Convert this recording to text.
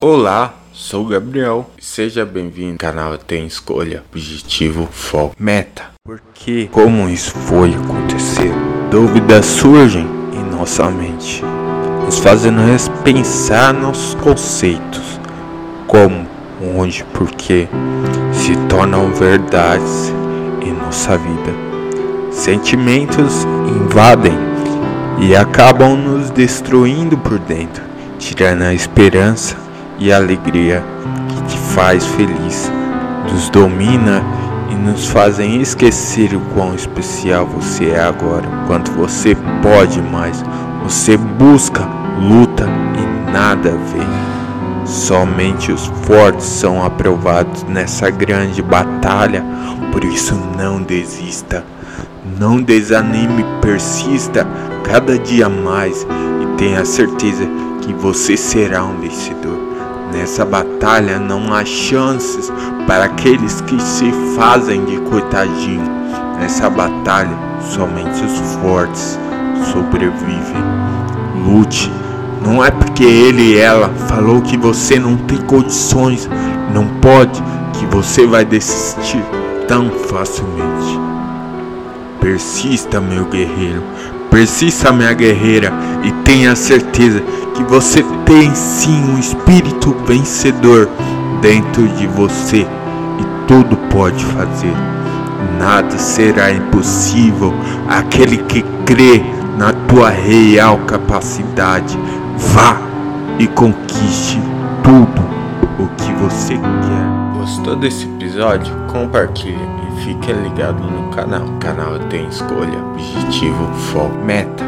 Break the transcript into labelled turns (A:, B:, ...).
A: Olá, sou Gabriel. Seja bem-vindo ao canal Tem Escolha, Objetivo, Foco, Meta. Porque como isso foi acontecer, dúvidas surgem em nossa mente, nos fazendo pensar nos conceitos, como, onde, porquê, se tornam verdades em nossa vida. Sentimentos invadem e acabam nos destruindo por dentro, tirando a esperança e alegria que te faz feliz, nos domina e nos fazem esquecer o quão especial você é agora. Quanto você pode mais, você busca, luta e nada vê. Somente os fortes são aprovados nessa grande batalha, por isso não desista. Não desanime, persista cada dia mais e tenha certeza que você será um vencedor. Nessa batalha não há chances para aqueles que se fazem de coitadinho. Nessa batalha, somente os fortes sobrevivem. Lute. Não é porque ele e ela falou que você não tem condições, não pode, que você vai desistir tão facilmente. Persista, meu guerreiro. Persista, minha guerreira, e tenha certeza que você tem sim um espírito vencedor dentro de você e tudo pode fazer. Nada será impossível aquele que crê na tua real capacidade. Vá e conquiste tudo o que você quer. Gostou desse episódio? Compartilhe e fique ligado no canal. O canal tem escolha, objetivo, foco, meta